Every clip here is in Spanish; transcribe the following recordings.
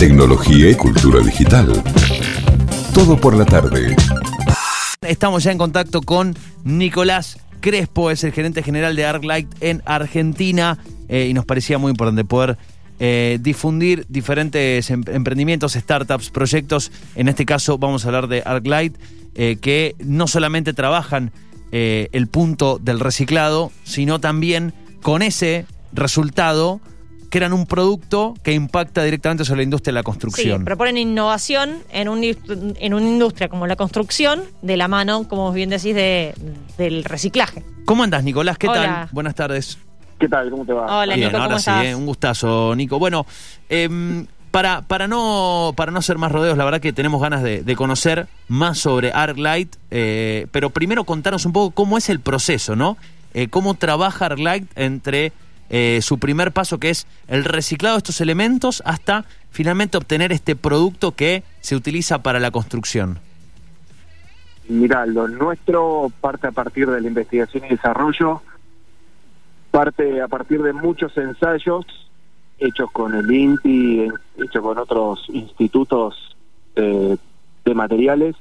tecnología y cultura digital. Todo por la tarde. Estamos ya en contacto con Nicolás Crespo, es el gerente general de ArcLight en Argentina eh, y nos parecía muy importante poder eh, difundir diferentes em- emprendimientos, startups, proyectos. En este caso vamos a hablar de ArcLight, eh, que no solamente trabajan el punto del reciclado, sino también con ese resultado crean un producto que impacta directamente sobre la industria de la Sí, construcción. proponen innovación en, un, en una industria como la construcción, de la mano, como bien decís, de, del reciclaje. ¿Cómo andas, Nicolás? ¿Qué Hola. tal? Buenas tardes. ¿Qué tal? ¿Cómo te va? Hola, Bien, Nico, ahora ¿cómo sí, estás? eh, un gustazo, Nico. Bueno, em, para, para, no, para no hacer más rodeos, la verdad que tenemos ganas de, de conocer más sobre ArcLight, eh, pero primero contarnos un poco cómo es el proceso, ¿no? Eh, cómo trabaja ArcLight entre eh, su primer paso, que es el reciclado de estos elementos, hasta finalmente obtener este producto que se utiliza para la construcción. Mirá, lo nuestro parte a partir de la investigación y desarrollo, parte a partir de muchos ensayos hechos con el INTI, hechos con otros institutos eh, de materiales,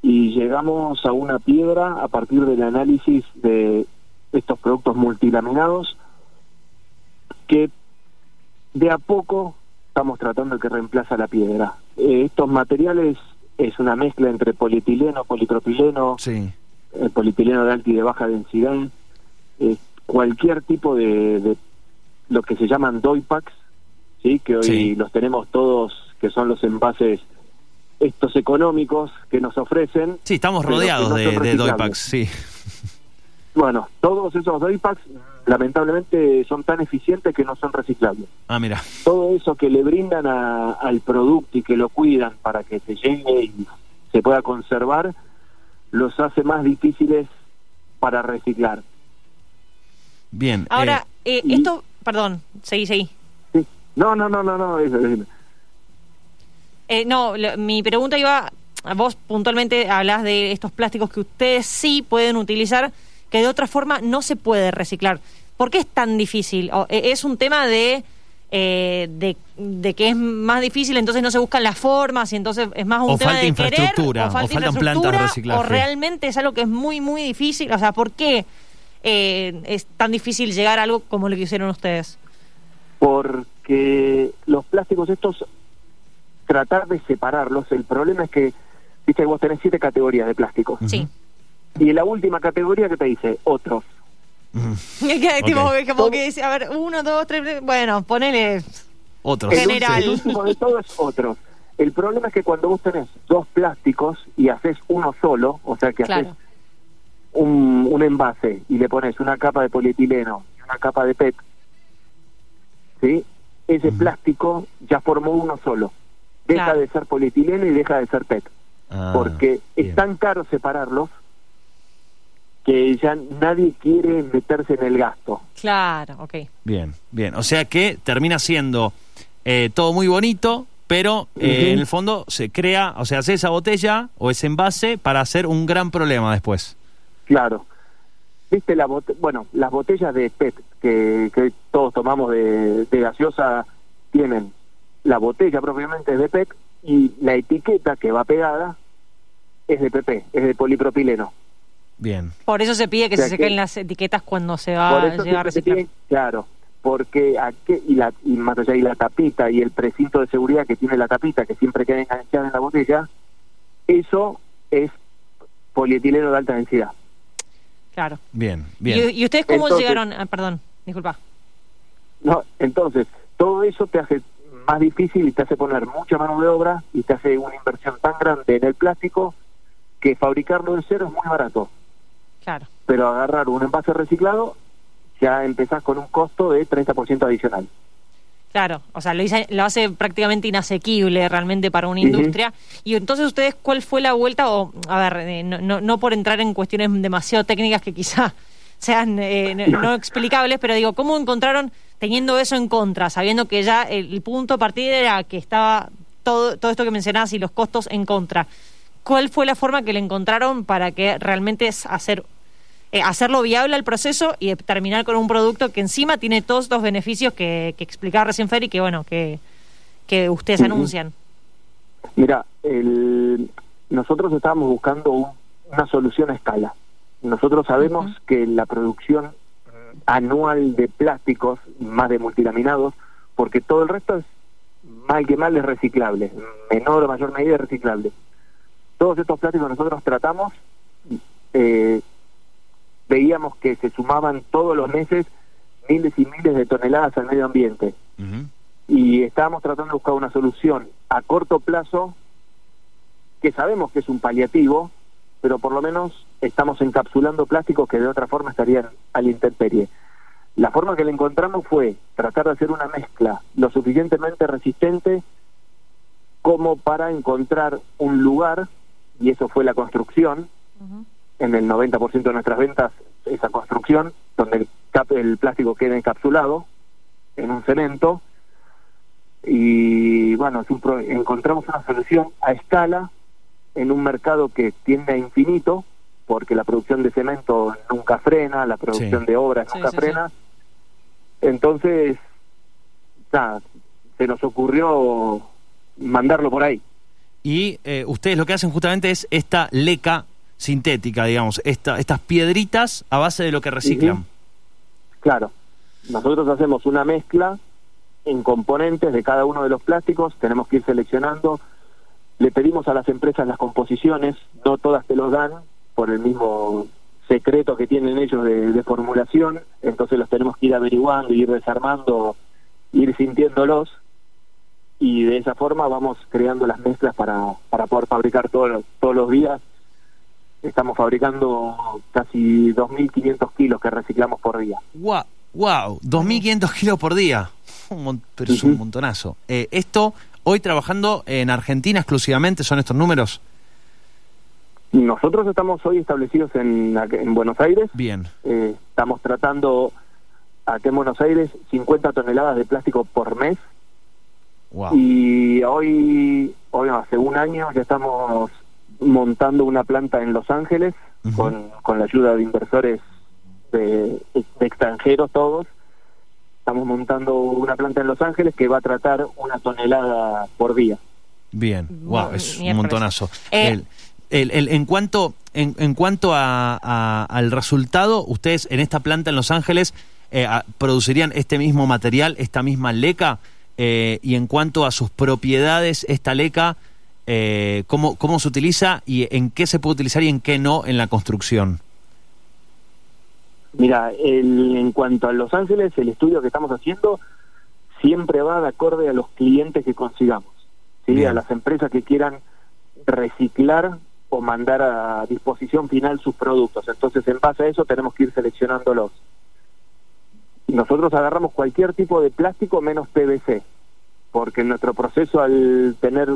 y llegamos a una piedra a partir del análisis de estos productos multilaminados que de a poco estamos tratando que reemplaza la piedra. Eh, estos materiales es una mezcla entre polietileno, polipropileno, Sí. eh, polietileno de alta y de baja densidad, eh, cualquier tipo de, de lo que se llaman doypacks, ¿sí? que hoy Sí. los tenemos todos, que son los envases estos económicos que nos ofrecen. Sí, estamos rodeados no de, de. Doypacks, sí. Bueno, todos esos doypacks lamentablemente son tan eficientes que no son reciclables. Ah, mira. todo eso que le brindan a- al producto y que lo cuidan para que se llegue y se pueda conservar, los hace más difíciles para reciclar. Bien. Ahora, eh, eh, y- esto, perdón, seguí, seguí. Sí. No, no, no, no, no. eso, eso. Eh, no, lo- mi pregunta iba, a vos puntualmente hablas de estos plásticos que ustedes sí pueden utilizar, que de otra forma no se puede reciclar. ¿Por qué es tan difícil? O, eh, ¿Es un tema de, eh, de, de que es más difícil, entonces no se buscan las formas y entonces es más un O tema falta de querer, infraestructura, o falta o faltan plantas de reciclaje. o realmente es algo que es muy, muy difícil? O sea, ¿por qué eh, es tan difícil llegar a algo como lo que hicieron ustedes? Porque los plásticos estos, tratar de separarlos, el problema es que, viste, vos tenés siete categorías de plásticos. Sí. Y en la última categoría que te dice, otros. mm, Que, tipo, como que dice, a ver, uno, dos, tres, bueno, ponele... otros. El, General. el último de todo es otros. El problema es que cuando vos tenés dos plásticos y haces uno solo, o sea que haces un, un envase y le pones una capa de polietileno y una capa de PET, ¿sí? ese plástico ya formó uno solo. Deja Claro. de ser polietileno y deja de ser PET. Ah, porque bien. es tan caro separarlos que ya nadie quiere meterse en el gasto. Claro, ok. Bien, bien. O sea que termina siendo eh, todo muy bonito, pero eh, en el fondo se crea, o sea, hace esa botella o ese envase para hacer un gran problema después. Claro. Viste la bote- bueno, las botellas de PET que, que todos tomamos de, de gaseosa tienen la botella propiamente es de PET y la etiqueta que va pegada es de PP, es de polipropileno. Bien. Por eso se pide que O sea se que- saquen las etiquetas cuando se va Por a llegar a reciclar. claro, porque aquí, y la y más allá y la tapita y el precinto de seguridad que tiene la tapita que siempre queda enganchada en la botella, eso es polietileno de alta densidad. Claro. Bien, ¿Y, bien. y ustedes cómo Entonces- llegaron? ah, perdón, disculpa. No, entonces, todo eso te hace más difícil y te hace poner mucha mano de obra y te hace una inversión tan grande en el plástico que fabricarlo de cero es muy barato. Claro. Pero agarrar un envase reciclado ya empezás con un costo de 30% adicional. Claro, o sea, lo, lo hace prácticamente inasequible realmente para una industria. Y entonces, ¿ustedes cuál fue la vuelta? O, a ver, eh, no, no, no por entrar en cuestiones demasiado técnicas que quizá sean eh, no, no explicables, pero digo, ¿cómo encontraron teniendo eso en contra, sabiendo que ya el, punto de partida era que estaba todo, todo esto que mencionabas y los costos en contra? ¿Cuál fue la forma que le encontraron para que realmente es hacer eh, hacerlo viable al proceso y terminar con un producto que encima tiene todos estos beneficios que, que explicaba recién Fer y que bueno, que que ustedes anuncian. Mira, el- nosotros estábamos buscando un- una solución a escala. Nosotros sabemos que la producción anual de plásticos, más de multilaminados, porque todo el resto es mal que mal es reciclable, menor o mayor medida es reciclable. Todos estos plásticos nosotros tratamos, eh, veíamos que se sumaban todos los meses miles y miles de toneladas al medio ambiente y estábamos tratando de buscar una solución a corto plazo que sabemos que es un paliativo, pero por lo menos estamos encapsulando plásticos que de otra forma estarían a la intemperie. La forma que le encontramos fue tratar de hacer una mezcla lo suficientemente resistente como para encontrar un lugar, y eso fue la construcción, en el 90% de nuestras ventas esa construcción, donde el, cap- el plástico queda encapsulado en un cemento. Y bueno, es un pro- encontramos una solución a escala en un mercado que tiende a infinito, porque la producción de cemento nunca frena, la producción Sí. de obras Sí, nunca sí, frena. Entonces, nada, se nos ocurrió mandarlo por ahí. Y eh, ustedes lo que hacen justamente es esta leca sintética, digamos, esta, estas piedritas a base de lo que reciclan. Claro, nosotros hacemos una mezcla en componentes de cada uno de los plásticos, tenemos que ir seleccionando, le pedimos a las empresas las composiciones, no todas te los dan por el mismo secreto que tienen ellos de, de formulación, entonces los tenemos que ir averiguando, ir desarmando, ir sintiéndolos y de esa forma vamos creando las mezclas para, para poder fabricar todos los- todos los días. Estamos fabricando casi 2.500 kilos que reciclamos por día. Wow, wow, 2.500 kilos por día. Un pero es un montonazo. Eh, esto, hoy trabajando en Argentina exclusivamente, son estos números. Nosotros estamos hoy establecidos en, en Buenos Aires. Bien, Eh, estamos tratando aquí en Buenos Aires 50 toneladas de plástico por mes. Wow. Y hoy, hoy no, hace un año ya estamos montando una planta en Los Ángeles con, con la ayuda de inversores de, de extranjeros todos. Estamos montando una planta en Los Ángeles que va a tratar una tonelada por día. Bien, wow, es un montonazo. Eh, El- el- el- en cuanto, en, en cuanto a, a- al resultado, ustedes en esta planta en Los Ángeles eh, a- producirían este mismo material, esta misma leca, eh, y en cuanto a sus propiedades, esta leca, eh, ¿cómo, ¿cómo se utiliza y en qué se puede utilizar y en qué no en la construcción? Mira, el- en cuanto a Los Ángeles, el estudio que estamos haciendo siempre va de acorde a los clientes que consigamos, ¿sí? A las empresas que quieran reciclar o mandar a disposición final sus productos. Entonces, en base a eso, tenemos que ir seleccionándolos. Nosotros agarramos cualquier tipo de plástico menos PVC, porque en nuestro proceso, al tener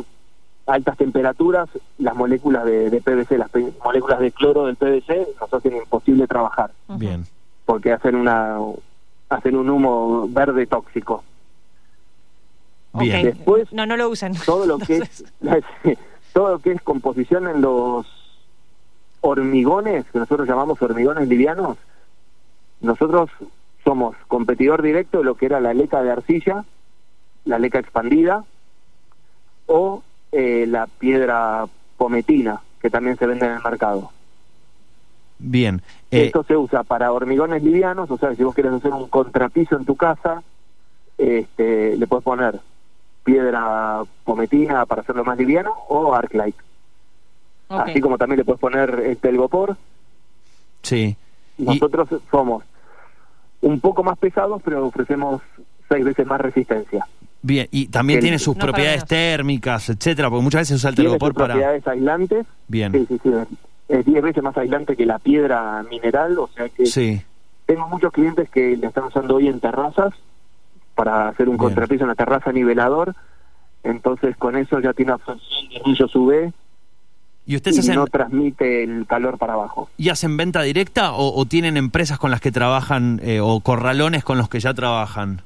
altas temperaturas, las moléculas de, de PVC, las pe- moléculas de cloro del PVC, nos hacen imposible trabajar. Bien, porque hacen una hacen un humo verde tóxico. Bien. Después- no, no lo usan. Todo lo que es todo lo que es composición en los hormigones, que nosotros llamamos hormigones livianos, nosotros somos competidor directo de lo que era la leca de arcilla, la leca expandida o eh, la piedra pometina, que también se vende en el mercado. Bien. Eh, Esto se usa para hormigones livianos, o sea, si vos querés hacer un contrapiso en tu casa, este, le puedes poner piedra pometina para hacerlo más liviano o Arclight. Ok. Así como también le puedes poner el telgopor. sí. Y- Nosotros somos un poco más pesados, pero ofrecemos seis veces más resistencia. Bien, y también El- tiene sus No propiedades térmicas, etcétera, porque muchas veces se usa el telgopor para... propiedades aislantes. Bien, Sí, sí, sí. Es 10 veces más aislante que la piedra mineral, o sea que sí. Tengo muchos clientes que la están usando hoy en terrazas para hacer un Bien. contrapiso en la terraza nivelador. Entonces con eso ya tiene absorción de rayos UV ¿Y ustedes y hacen, no transmite el calor para abajo. y hacen venta directa o, o tienen empresas con las que trabajan eh, o corralones con los que ya trabajan?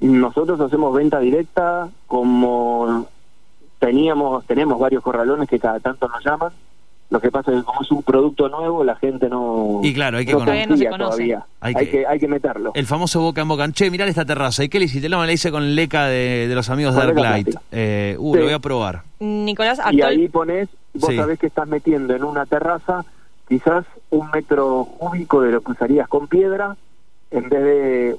Nosotros hacemos venta directa como teníamos tenemos varios corralones que cada tanto nos llaman Lo que pasa es que como es un producto nuevo, la gente no. Y claro, hay que no conocer. Todavía no se todavía. Hay Hay, que- que, hay que meterlo. El famoso boca en boca. Che, mirá esta terraza. ¿Y qué le hiciste? No, le hice con el leca de, de los amigos de Arclight. plástica. Eh, uh, Sí. lo voy a probar. Nicolás, y actual... ahí pones, vos Sí. sabés que estás metiendo en una terraza quizás un metro cúbico de lo que usarías con piedra, en vez de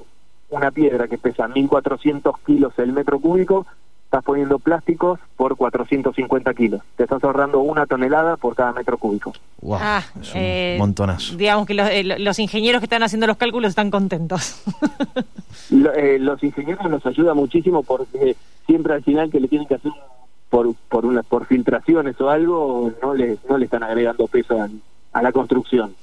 una piedra que pesa 1400 kilos el metro cúbico, estás poniendo plásticos por 450 kilos. Te estás ahorrando una tonelada por cada metro cúbico. Wow, Ah, es un eh, montonazo. Digamos que los, eh, los ingenieros que están haciendo los cálculos están contentos. Lo- eh, los ingenieros nos ayuda muchísimo porque siempre al final que le tienen que hacer un- por por una por filtraciones o algo no le no le están agregando peso a, a la construcción.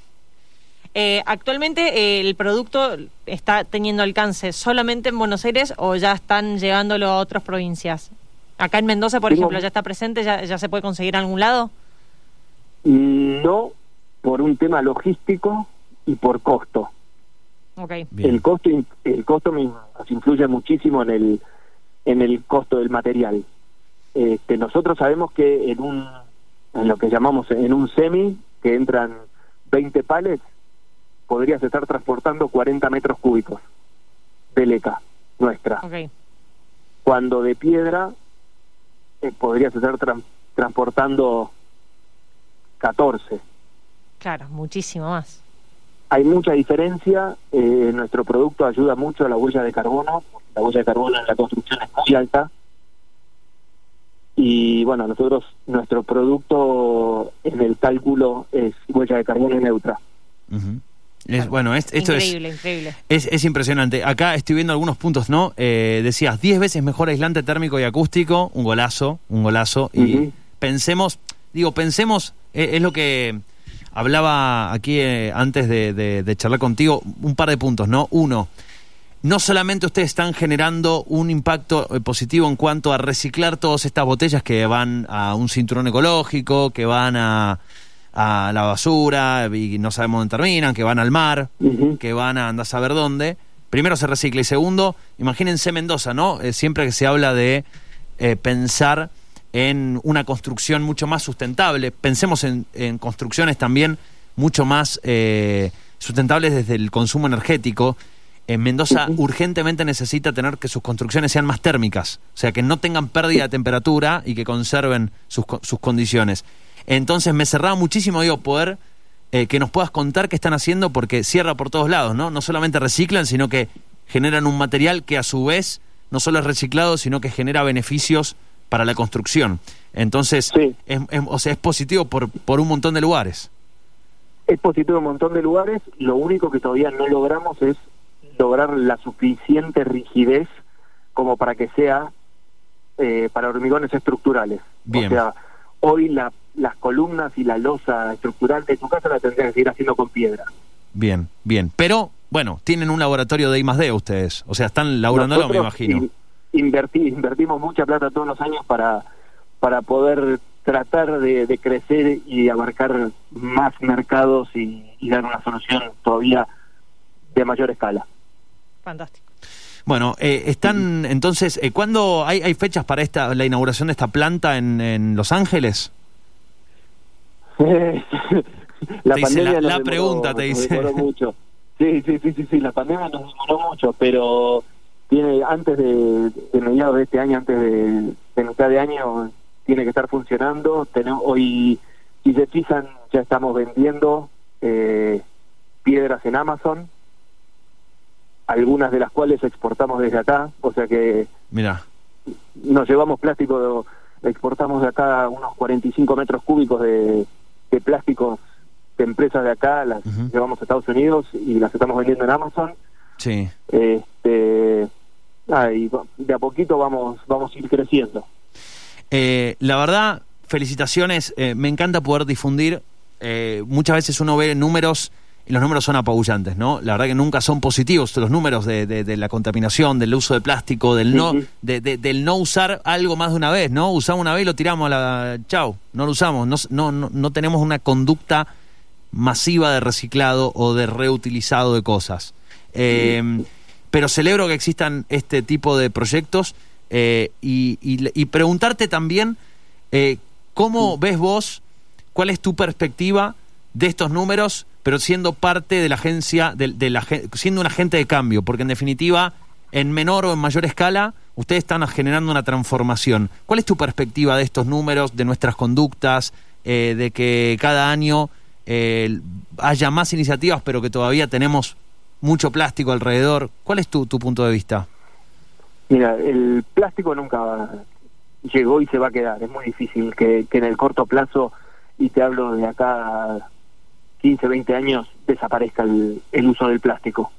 Eh, actualmente eh, el producto está teniendo alcance solamente en Buenos Aires o ya están llevándolo a otras provincias. Acá en Mendoza, por Tengo- ejemplo, ya está presente, ya, ya se puede conseguir en algún lado. No por un tema logístico y por costo. Ok. Bien. El costo in- el costo me- nos influye muchísimo en el en el costo del material. Este, nosotros sabemos que en un en lo que llamamos en un semi que entran 20 palets podrías estar transportando 40 metros cúbicos de leca nuestra. Cuando de piedra eh, podrías estar tran- transportando 14. Claro, muchísimo más. Hay mucha diferencia, eh, nuestro producto ayuda mucho a la huella de carbono, porque la huella de carbono en la construcción es muy alta. Y bueno, nosotros, nuestro producto en el cálculo es huella de carbono neutra. Es, bueno, es- esto es, increíble, increíble. es, es impresionante. Acá estoy viendo algunos puntos, ¿no? Eh, decías, 10 veces mejor aislante térmico y acústico, un golazo, un golazo. Y pensemos, digo, pensemos, eh, es lo que hablaba aquí eh, antes de, de- de charlar contigo, un par de puntos, ¿no? Uno, no solamente ustedes están generando un impacto eh, positivo en cuanto a reciclar todas estas botellas que van a un cinturón ecológico, que van a, a la basura y no sabemos dónde terminan, que van al mar, que van a andar a saber dónde. Primero se recicla y segundo, imagínense Mendoza, ¿no? Eh, siempre que se habla de eh, pensar en una construcción mucho más sustentable, pensemos en, en construcciones también mucho más eh, sustentables desde el consumo energético. En Mendoza urgentemente necesita tener que sus construcciones sean más térmicas, o sea, que no tengan pérdida de temperatura y que conserven sus, sus condiciones. Entonces me cerraba muchísimo, digo, poder eh, que nos puedas contar qué están haciendo, porque cierra por todos lados, ¿no? No solamente reciclan, sino que generan un material que a su vez no solo es reciclado, sino que genera beneficios para la construcción. Entonces, Sí. es, es- o sea, es positivo por, por un montón de lugares. Es positivo en un montón de lugares, lo único que todavía no logramos es lograr la suficiente rigidez como para que sea eh, para hormigones estructurales. Bien. O sea, hoy la- las columnas y la losa estructural de tu casa la tendrías que seguir haciendo con piedra. Bien, bien. Pero, bueno, tienen un laboratorio de I más D ustedes. O sea, están laburándolo, me imagino. in- invertí- invertimos mucha plata todos los años para, para poder tratar de, de crecer y abarcar más mercados y, y dar una solución todavía de mayor escala. Fantástico. Bueno, eh, están entonces, eh, ¿cuándo hay, hay fechas para esta la inauguración de esta planta en, en Los Ángeles? la Te dice la- nos la demoró- pregunta, te nos dice. demoró mucho. Sí, sí, sí, sí, sí, la pandemia nos demoró mucho, pero tiene antes de, de mediados de este año, antes de, de mitad de año, tiene que estar funcionando. Tenemos, hoy, si se fijan, ya estamos vendiendo eh, piedras en Amazon, algunas de las cuales exportamos desde acá, o sea que Mira, nos llevamos plástico, exportamos de acá unos 45 metros cúbicos de, de plásticos de empresas de acá, las llevamos a Estados Unidos y las estamos vendiendo en Amazon. sí. Este, ah, y de a poquito vamos, vamos a ir creciendo. Eh, la verdad, felicitaciones. eh, me encanta poder difundir. eh, muchas veces uno ve números y los números son apabullantes, ¿no? La verdad que nunca son positivos los números de, de- de la contaminación, del uso de plástico, del no, de- del no usar algo más de una vez, ¿no? Usamos una vez y lo tiramos a la... Chau, no lo usamos. No, no, no, no tenemos una conducta masiva de reciclado o de reutilizado de cosas. Eh, pero celebro que existan este tipo de proyectos eh, y, y- y preguntarte también eh, cómo ves vos ¿Cuál es tu perspectiva de estos números, pero siendo parte de la agencia, de, la, siendo un agente de cambio? Porque en definitiva, en menor o en mayor escala, ustedes están generando una transformación. ¿Cuál es tu perspectiva de estos números, de nuestras conductas, eh, de que cada año eh, haya más iniciativas, pero que todavía tenemos mucho plástico alrededor? ¿Cuál es tu, punto de vista? Mira, el plástico nunca llegó y se va a quedar. Es muy difícil que en el corto plazo, y te hablo de acá 15, 20 años, desaparezca el, el uso del plástico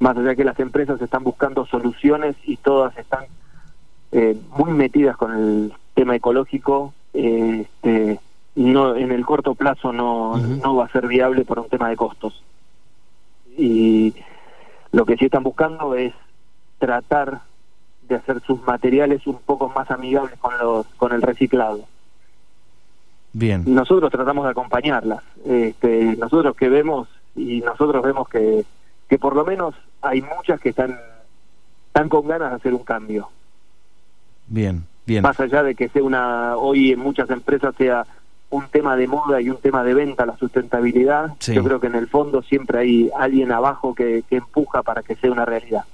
más allá que las empresas están buscando soluciones y todas están eh, muy metidas con el tema ecológico, eh, este, no en el corto plazo no, no va a ser viable por un tema de costos. Y lo que sí están buscando es tratar de hacer sus materiales un poco más amigables con los con el reciclado. Bien. Nosotros tratamos de acompañarlas. Este, nosotros que vemos y nosotros vemos que que por lo menos hay muchas que están, están con ganas de hacer un cambio. Bien, bien. Más allá de que sea una, hoy en muchas empresas sea un tema de moda y un tema de venta, la sustentabilidad, yo creo que en el fondo siempre hay alguien abajo que, que empuja para que sea una realidad.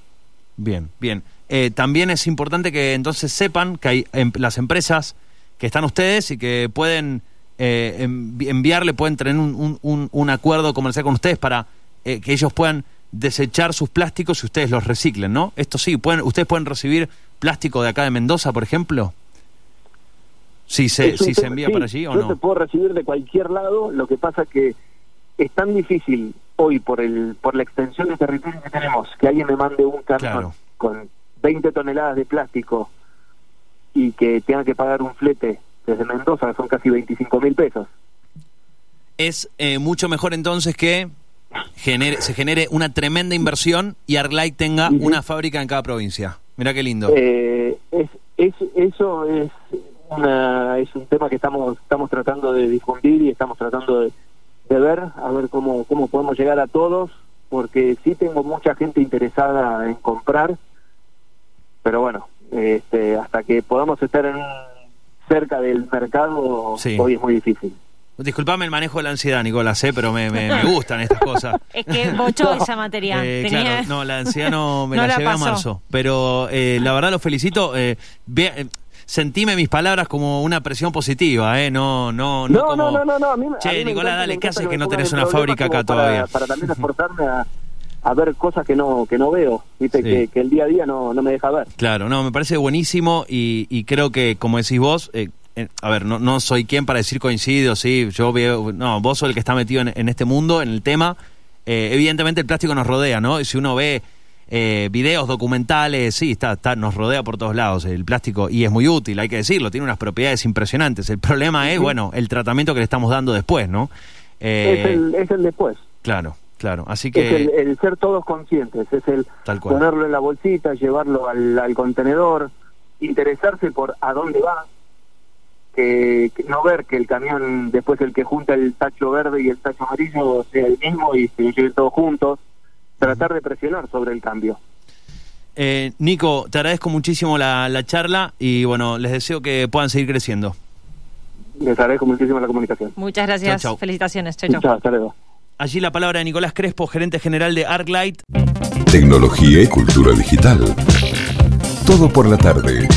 Bien, bien. Eh, también es importante que entonces sepan que hay em, las empresas que están ustedes y que pueden eh, enviarle, pueden tener un, un, un, acuerdo comercial con ustedes para eh, que ellos puedan desechar sus plásticos si ustedes los reciclen, ¿no? Esto sí, pueden, ¿ustedes pueden recibir plástico de acá de Mendoza, por ejemplo? Si se, si se envía para allí o yo no. Yo te puedo recibir de cualquier lado, lo que pasa que es tan difícil hoy por el por la extensión de territorio que tenemos que alguien me mande un camión con 20 toneladas de plástico y que tenga que pagar un flete desde Mendoza, son casi 25 mil pesos. Es eh, mucho mejor entonces que genere, se genere una tremenda inversión y Arclight tenga una fábrica en cada provincia. Mira qué lindo. Eh, es, es, eso es una, es un tema que estamos estamos tratando de difundir y estamos tratando de, de ver a ver cómo cómo podemos llegar a todos porque sí tengo mucha gente interesada en comprar pero bueno este, hasta que podamos estar en, cerca del mercado hoy es muy difícil Disculpame el manejo de la ansiedad, Nicolás, ¿eh? pero me, me, gustan estas cosas. Es que bochó esa materia. Eh, claro, no, la ansiedad no me la, llevé a marzo. Pero eh, la verdad lo felicito. Eh, sentime mis palabras como una presión positiva, ¿eh? No, no, no, como... no, no, no, no, a mí, Che, Nicolás, dale, ¿qué haces que, no tenés una fábrica acá todavía? Para también esforzarme a, a ver cosas que no que no veo, viste que, que, el día a día no, no me deja ver. Claro, no, me parece buenísimo y, y creo que, como decís vos, eh, a ver, no, no soy quien para decir coincido, sí, yo veo, no, vos sos el que está metido en, este mundo, en el tema. Eh, evidentemente el plástico nos rodea, ¿no? Y si uno ve eh, videos documentales, sí, está, está, nos rodea por todos lados el plástico y es muy útil, hay que decirlo, tiene unas propiedades impresionantes. El problema es, bueno, el tratamiento que le estamos dando después, ¿no? Eh, es, el, es el después. Claro, claro. Así que... Es el, ser todos conscientes, es el ponerlo en la bolsita, llevarlo al, al contenedor, interesarse por a dónde va, que, no ver que el camión, después el que junta el tacho verde y el tacho amarillo sea el mismo y se lleven todos juntos, tratar de presionar sobre el cambio. Eh, Nico, te agradezco muchísimo la, la charla y bueno, les deseo que puedan seguir creciendo. Les agradezco muchísimo la comunicación. Muchas gracias. Chau, chau. Felicitaciones. Chau, chau. hasta luego. Allí la palabra de Nicolás Crespo, gerente general de Arclight. Tecnología y cultura digital. Todo por la tarde.